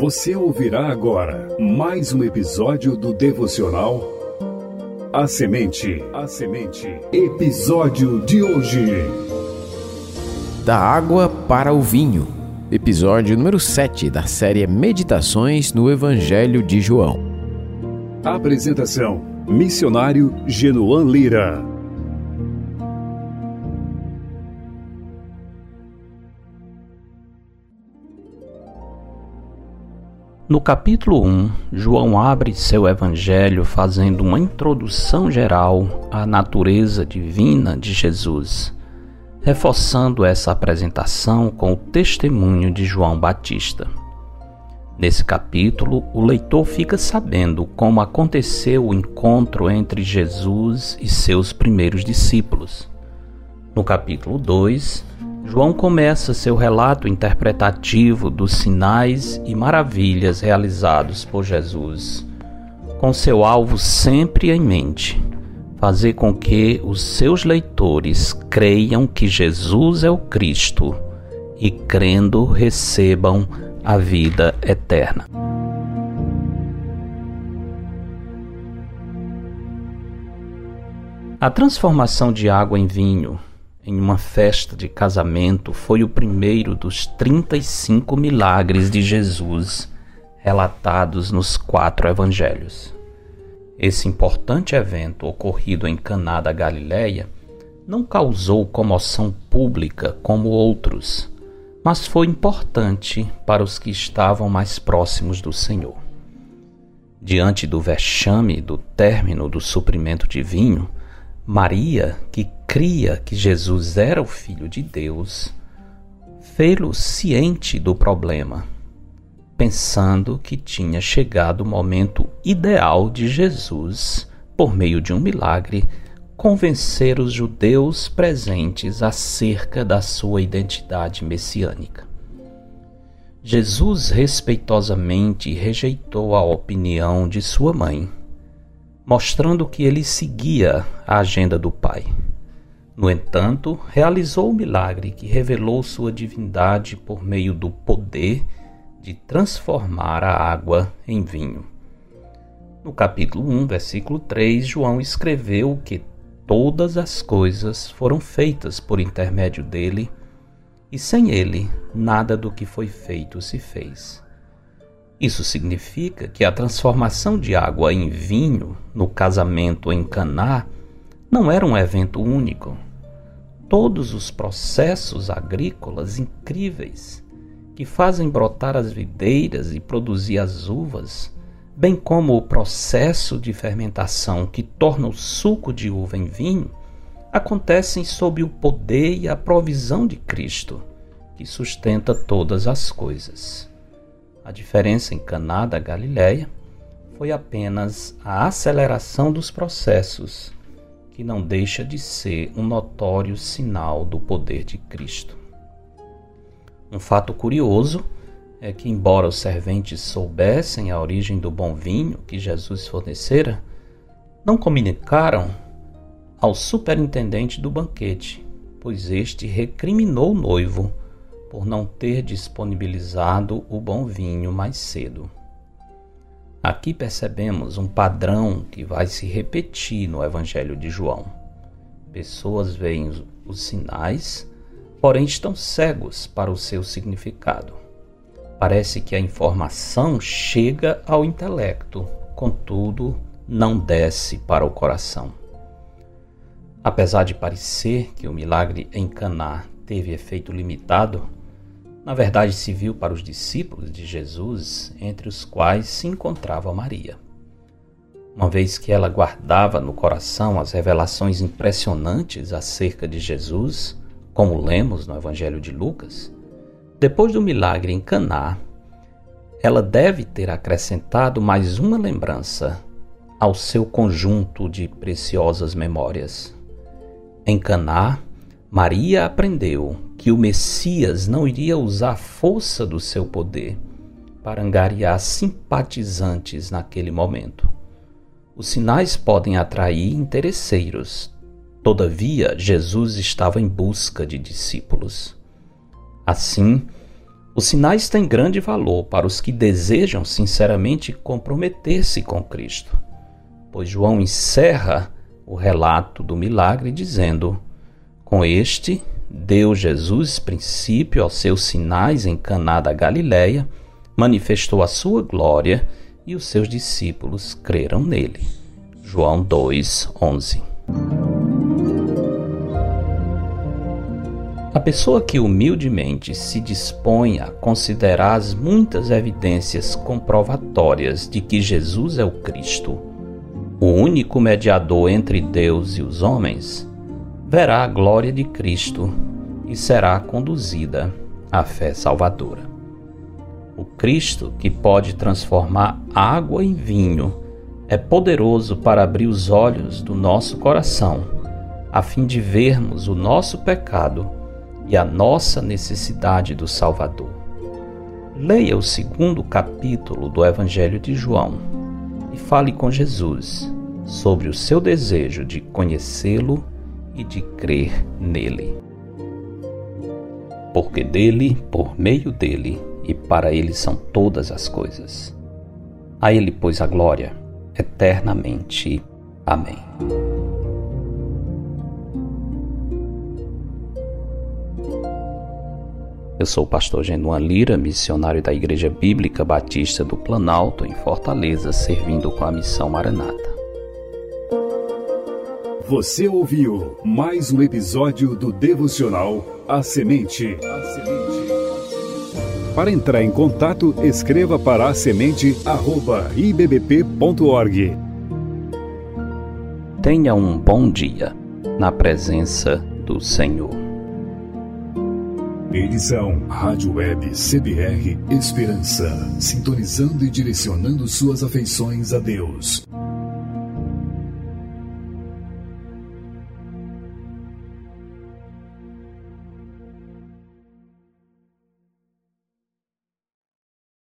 Você ouvirá agora mais um episódio do devocional A Semente. A Semente. Episódio de hoje. Da água para o vinho. Episódio número 7 da série Meditações no Evangelho de João. Apresentação: Missionário Genoan Lira. No capítulo 1, João abre seu evangelho fazendo uma introdução geral à natureza divina de Jesus, reforçando essa apresentação com o testemunho de João Batista. Nesse capítulo, o leitor fica sabendo como aconteceu o encontro entre Jesus e seus primeiros discípulos. No capítulo 2, João começa seu relato interpretativo dos sinais e maravilhas realizados por Jesus, com seu alvo sempre em mente: fazer com que os seus leitores creiam que Jesus é o Cristo e, crendo, recebam a vida eterna. A transformação de água em vinho em uma festa de casamento foi o primeiro dos 35 milagres de Jesus relatados nos quatro evangelhos. Esse importante evento ocorrido em Caná da Galileia não causou comoção pública como outros, mas foi importante para os que estavam mais próximos do Senhor. Diante do vexame do término do suprimento de vinho, Maria, que cria que Jesus era o Filho de Deus, fê-lo ciente do problema, pensando que tinha chegado o momento ideal de Jesus, por meio de um milagre, convencer os judeus presentes acerca da sua identidade messiânica. Jesus respeitosamente rejeitou a opinião de sua mãe mostrando que ele seguia a agenda do Pai. No entanto, realizou o milagre que revelou sua divindade por meio do poder de transformar a água em vinho. No capítulo 1, versículo 3, João escreveu que todas as coisas foram feitas por intermédio dele, e sem ele nada do que foi feito se fez. Isso significa que a transformação de água em vinho no casamento em Caná não era um evento único. Todos os processos agrícolas incríveis que fazem brotar as videiras e produzir as uvas, bem como o processo de fermentação que torna o suco de uva em vinho, acontecem sob o poder e a provisão de Cristo, que sustenta todas as coisas. A diferença em Caná da Galileia foi apenas a aceleração dos processos, que não deixa de ser um notório sinal do poder de Cristo. Um fato curioso é que, embora os serventes soubessem a origem do bom vinho que Jesus fornecera, não comunicaram ao superintendente do banquete, pois este recriminou o noivo por não ter disponibilizado o bom vinho mais cedo. Aqui percebemos um padrão que vai se repetir no Evangelho de João. Pessoas veem os sinais, porém estão cegos para o seu significado. Parece que a informação chega ao intelecto, contudo, não desce para o coração. Apesar de parecer que o milagre em Caná teve efeito limitado, na verdade se viu para os discípulos de Jesus, entre os quais se encontrava Maria. Uma vez que ela guardava no coração as revelações impressionantes acerca de Jesus, como lemos no Evangelho de Lucas, depois do milagre em Caná, ela deve ter acrescentado mais uma lembrança ao seu conjunto de preciosas memórias. Em Caná, Maria aprendeu que o Messias não iria usar a força do seu poder para angariar simpatizantes naquele momento. Os sinais podem atrair interesseiros. Todavia, Jesus estava em busca de discípulos. Assim, Os sinais têm grande valor para os que desejam sinceramente comprometer-se com Cristo, pois João encerra o relato do milagre dizendo: Com este deu Jesus princípio aos seus sinais em Caná da Galileia, manifestou a sua glória e os seus discípulos creram nele. João 2:11. A pessoa que humildemente se dispõe a considerar as muitas evidências comprovatórias de que Jesus é o Cristo, o único mediador entre Deus e os homens, verá a glória de Cristo e será conduzida à fé salvadora. O Cristo que pode transformar água em vinho é poderoso para abrir os olhos do nosso coração, a fim de vermos o nosso pecado e a nossa necessidade do Salvador. Leia o segundo capítulo do Evangelho de João e fale com Jesus sobre o seu desejo de conhecê-lo e de crer nele. Porque dele, por meio dele e para ele são todas as coisas. A ele, pois, a glória eternamente. Amém. Eu sou o pastor Genuan Lira, missionário da Igreja Bíblica Batista do Planalto, em Fortaleza, servindo com a missão Maranata. Você ouviu mais um episódio do devocional A Semente. Para entrar em contato, escreva para a semente@ibbp.org. Tenha um bom dia na presença do Senhor. Edição Rádio Web CBR Esperança, sintonizando e direcionando suas afeições a Deus.